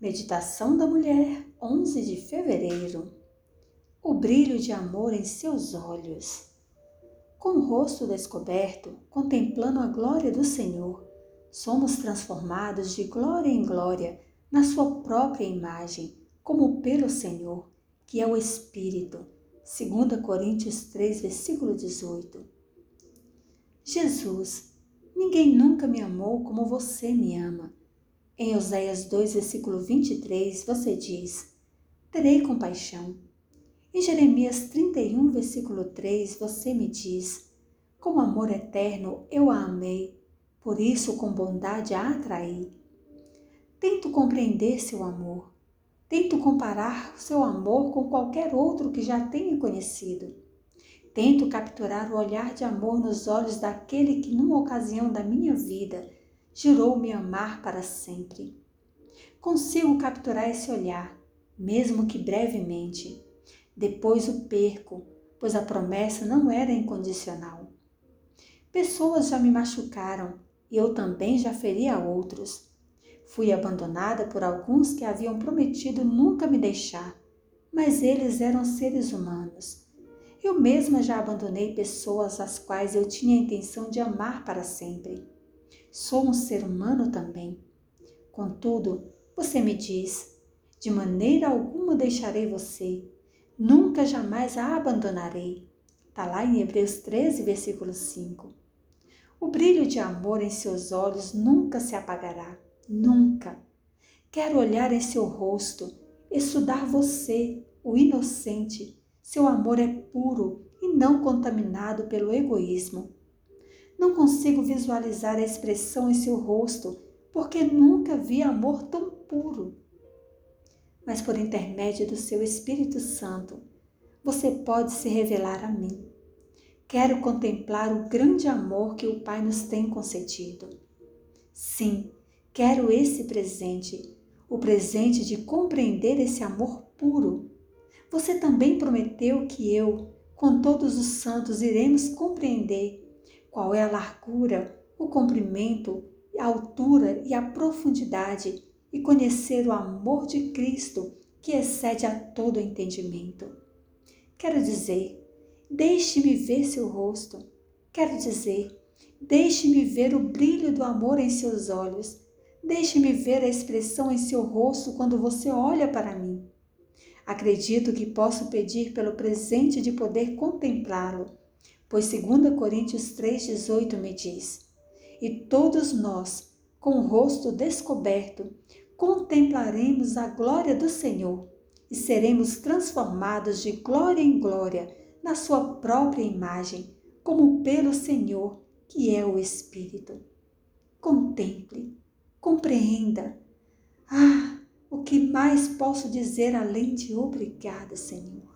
Meditação da Mulher, 11 de fevereiro. O brilho de amor em seus olhos. Com o rosto descoberto, contemplando a glória do Senhor, somos transformados de glória em glória na sua própria imagem, como pelo Senhor, que é o Espírito. 2 Coríntios 3, versículo 18. Jesus, ninguém nunca me amou como você me ama. Em Oséias 2, versículo 23, você diz: Terei compaixão. Em Jeremias 31, versículo 3, você me diz: Com amor eterno eu a amei, por isso com bondade a atraí. Tento compreender seu amor. Tento comparar seu amor com qualquer outro que já tenha conhecido. Tento capturar o olhar de amor nos olhos daquele que, numa ocasião da minha vida, jurou me amar para sempre. Consigo capturar esse olhar, mesmo que brevemente. Depois o perco, pois a promessa não era incondicional. Pessoas já me machucaram e eu também já feri a outros. Fui abandonada por alguns que haviam prometido nunca me deixar, mas eles eram seres humanos. Eu mesma já abandonei pessoas às quais eu tinha a intenção de amar para sempre. Sou um ser humano também. Contudo, você me diz: de maneira alguma deixarei você, nunca jamais a abandonarei. Está lá em Hebreus 13, versículo 5. O brilho de amor em seus olhos nunca se apagará, nunca. Quero olhar em seu rosto, estudar você, o inocente. Seu amor é puro e não contaminado pelo egoísmo. Não consigo visualizar a expressão em seu rosto, porque nunca vi amor tão puro. Mas por intermédio do seu Espírito Santo, você pode se revelar a mim. Quero contemplar o grande amor que o Pai nos tem concedido. Sim, quero esse presente, o presente de compreender esse amor puro. Você também prometeu que eu, com todos os santos, iremos compreender qual é a largura, o comprimento, a altura e a profundidade, e conhecer o amor de Cristo que excede a todo entendimento. Quero dizer, deixe-me ver seu rosto. Quero dizer, deixe-me ver o brilho do amor em seus olhos. Deixe-me ver a expressão em seu rosto quando você olha para mim. Acredito que posso pedir pelo presente de poder contemplá-lo pois 2 Coríntios 3,18 me diz: E todos nós, com o rosto descoberto, contemplaremos a glória do Senhor e seremos transformados de glória em glória na Sua própria imagem, como pelo Senhor, que é o Espírito. Contemple, compreenda. Ah, o que mais posso dizer além de obrigada, Senhor?